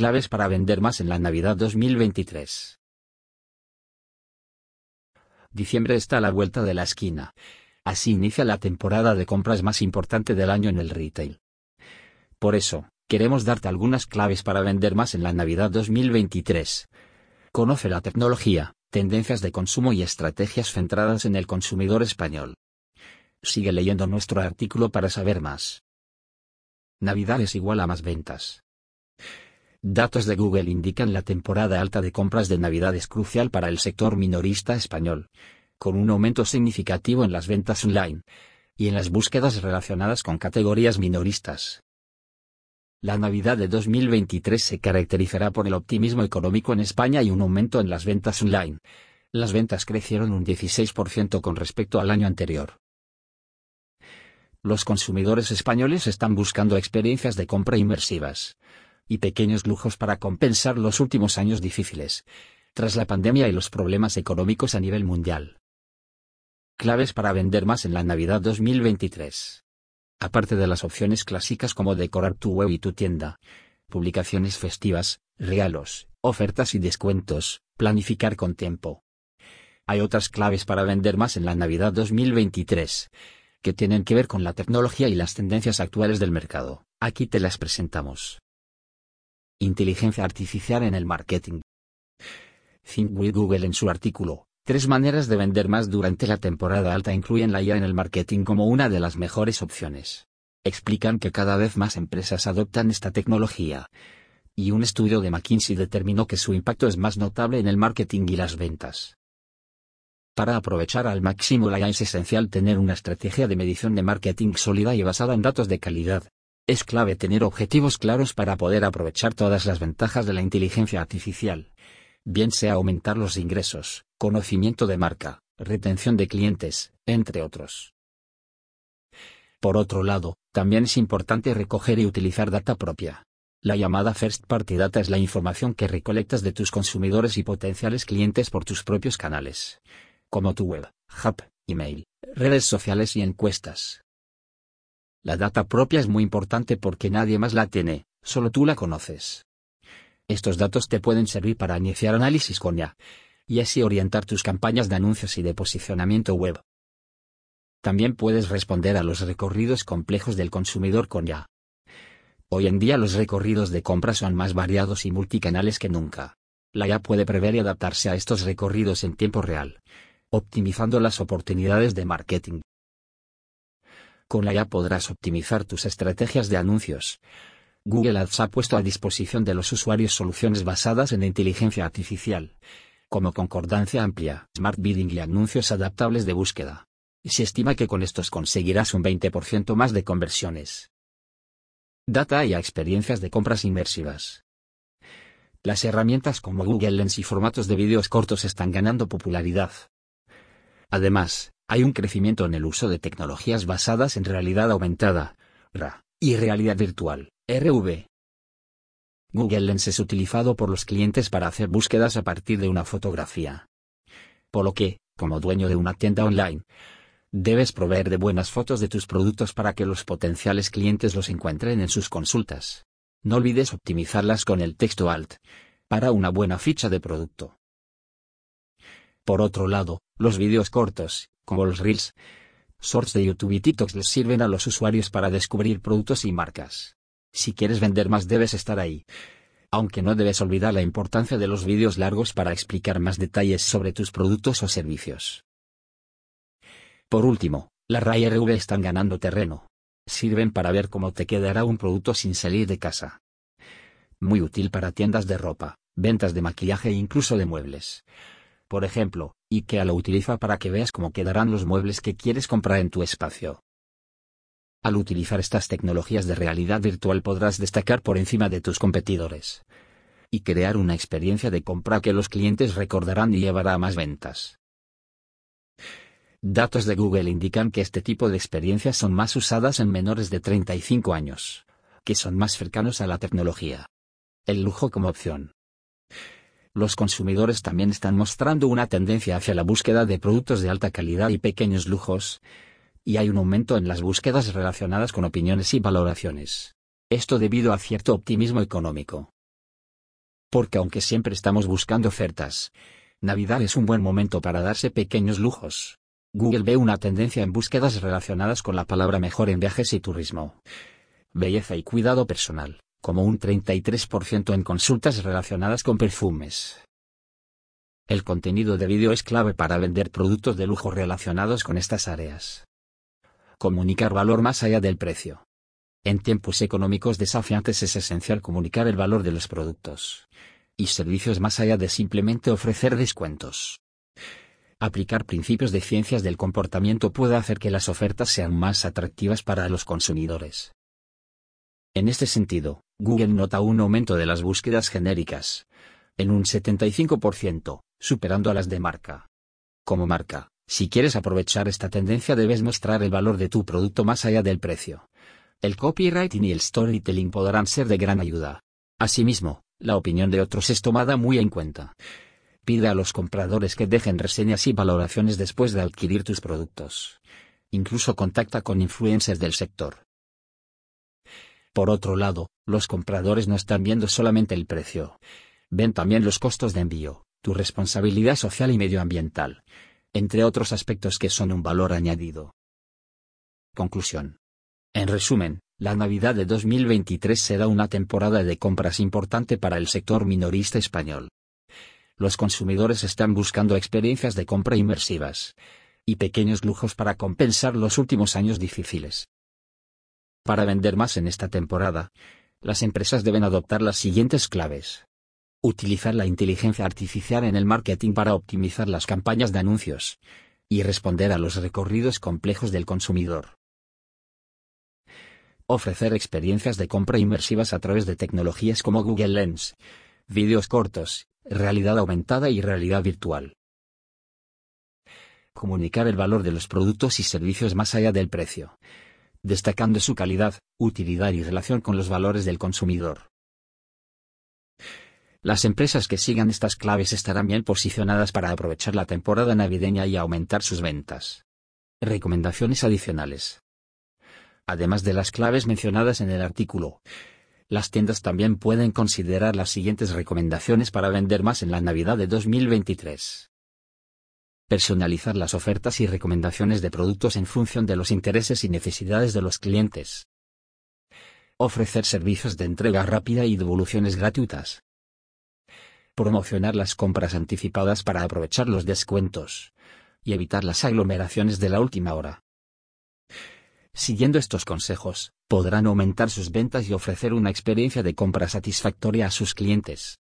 Claves para vender más en la Navidad 2023. Diciembre está a la vuelta de la esquina. Así inicia la temporada de compras más importante del año en el retail. Por eso, queremos darte algunas claves para vender más en la Navidad 2023. Conoce la tecnología, tendencias de consumo y estrategias centradas en el consumidor español. Sigue leyendo nuestro artículo para saber más. Navidad es igual a más ventas. Datos de Google indican la temporada alta de compras de Navidad es crucial para el sector minorista español, con un aumento significativo en las ventas online y en las búsquedas relacionadas con categorías minoristas. La Navidad de 2023 se caracterizará por el optimismo económico en España y un aumento en las ventas online. Las ventas crecieron un 16% con respecto al año anterior. Los consumidores españoles están buscando experiencias de compra inmersivas y pequeños lujos para compensar los últimos años difíciles, tras la pandemia y los problemas económicos a nivel mundial. Claves para vender más en la Navidad 2023. Aparte de las opciones clásicas como decorar tu web y tu tienda, publicaciones festivas, regalos, ofertas y descuentos, planificar con tiempo. Hay otras claves para vender más en la Navidad 2023, que tienen que ver con la tecnología y las tendencias actuales del mercado. Aquí te las presentamos. Inteligencia artificial en el marketing. Think with Google en su artículo, Tres maneras de vender más durante la temporada alta incluyen la IA en el marketing como una de las mejores opciones. Explican que cada vez más empresas adoptan esta tecnología. Y un estudio de McKinsey determinó que su impacto es más notable en el marketing y las ventas. Para aprovechar al máximo la IA es esencial tener una estrategia de medición de marketing sólida y basada en datos de calidad. Es clave tener objetivos claros para poder aprovechar todas las ventajas de la inteligencia artificial bien sea aumentar los ingresos, conocimiento de marca, retención de clientes, entre otros. Por otro lado, también es importante recoger y utilizar data propia. La llamada First Party Data es la información que recolectas de tus consumidores y potenciales clientes por tus propios canales, como tu web, hub, email, redes sociales y encuestas. La data propia es muy importante porque nadie más la tiene, solo tú la conoces. Estos datos te pueden servir para iniciar análisis con ya, y así orientar tus campañas de anuncios y de posicionamiento web. También puedes responder a los recorridos complejos del consumidor con ya. Hoy en día los recorridos de compra son más variados y multicanales que nunca. La IA puede prever y adaptarse a estos recorridos en tiempo real, optimizando las oportunidades de marketing. Con la IA podrás optimizar tus estrategias de anuncios, Google Ads ha puesto a disposición de los usuarios soluciones basadas en inteligencia artificial, como concordancia amplia, smart bidding y anuncios adaptables de búsqueda. Se estima que con estos conseguirás un 20% más de conversiones. Data y experiencias de compras inmersivas. Las herramientas como Google Lens y formatos de vídeos cortos están ganando popularidad. Además, hay un crecimiento en el uso de tecnologías basadas en realidad aumentada, RA, y realidad virtual, RV. Google Lens es utilizado por los clientes para hacer búsquedas a partir de una fotografía. Por lo que, como dueño de una tienda online, debes proveer de buenas fotos de tus productos para que los potenciales clientes los encuentren en sus consultas. No olvides optimizarlas con el texto alt, para una buena ficha de producto. Por otro lado, los vídeos cortos, como los Reels, Shorts de YouTube y TikToks les sirven a los usuarios para descubrir productos y marcas. Si quieres vender más debes estar ahí. Aunque no debes olvidar la importancia de los vídeos largos para explicar más detalles sobre tus productos o servicios. Por último, las RAI RV están ganando terreno. Sirven para ver cómo te quedará un producto sin salir de casa. Muy útil para tiendas de ropa, ventas de maquillaje e incluso de muebles. Por ejemplo, IKEA lo utiliza para que veas cómo quedarán los muebles que quieres comprar en tu espacio. Al utilizar estas tecnologías de realidad virtual podrás destacar por encima de tus competidores y crear una experiencia de compra que los clientes recordarán y llevará a más ventas. Datos de Google indican que este tipo de experiencias son más usadas en menores de 35 años, que son más cercanos a la tecnología. El lujo como opción. Los consumidores también están mostrando una tendencia hacia la búsqueda de productos de alta calidad y pequeños lujos, y hay un aumento en las búsquedas relacionadas con opiniones y valoraciones. Esto debido a cierto optimismo económico. Porque aunque siempre estamos buscando ofertas, Navidad es un buen momento para darse pequeños lujos. Google ve una tendencia en búsquedas relacionadas con la palabra mejor en viajes y turismo. Belleza y cuidado personal, como un 33% en consultas relacionadas con perfumes. El contenido de vídeo es clave para vender productos de lujo relacionados con estas áreas. Comunicar valor más allá del precio. En tiempos económicos desafiantes es esencial comunicar el valor de los productos y servicios más allá de simplemente ofrecer descuentos. Aplicar principios de ciencias del comportamiento puede hacer que las ofertas sean más atractivas para los consumidores. En este sentido, Google nota un aumento de las búsquedas genéricas, en un 75%, superando a las de marca. Como marca, si quieres aprovechar esta tendencia debes mostrar el valor de tu producto más allá del precio. El copywriting y el storytelling podrán ser de gran ayuda. Asimismo, la opinión de otros es tomada muy en cuenta. Pide a los compradores que dejen reseñas y valoraciones después de adquirir tus productos. Incluso contacta con influencers del sector. Por otro lado, los compradores no están viendo solamente el precio. Ven también los costos de envío, tu responsabilidad social y medioambiental, entre otros aspectos que son un valor añadido. Conclusión. En resumen, la Navidad de 2023 será una temporada de compras importante para el sector minorista español. Los consumidores están buscando experiencias de compra inmersivas y pequeños lujos para compensar los últimos años difíciles. Para vender más en esta temporada, las empresas deben adoptar las siguientes claves. Utilizar la inteligencia artificial en el marketing para optimizar las campañas de anuncios y responder a los recorridos complejos del consumidor ofrecer experiencias de compra inmersivas a través de tecnologías como Google Lens, vídeos cortos, realidad aumentada y realidad virtual. Comunicar el valor de los productos y servicios más allá del precio, destacando su calidad, utilidad y relación con los valores del consumidor. Las empresas que sigan estas claves estarán bien posicionadas para aprovechar la temporada navideña y aumentar sus ventas. Recomendaciones adicionales. Además de las claves mencionadas en el artículo, las tiendas también pueden considerar las siguientes recomendaciones para vender más en la Navidad de 2023. Personalizar las ofertas y recomendaciones de productos en función de los intereses y necesidades de los clientes. Ofrecer servicios de entrega rápida y devoluciones gratuitas. Promocionar las compras anticipadas para aprovechar los descuentos. Y evitar las aglomeraciones de la última hora. Siguiendo estos consejos, podrán aumentar sus ventas y ofrecer una experiencia de compra satisfactoria a sus clientes.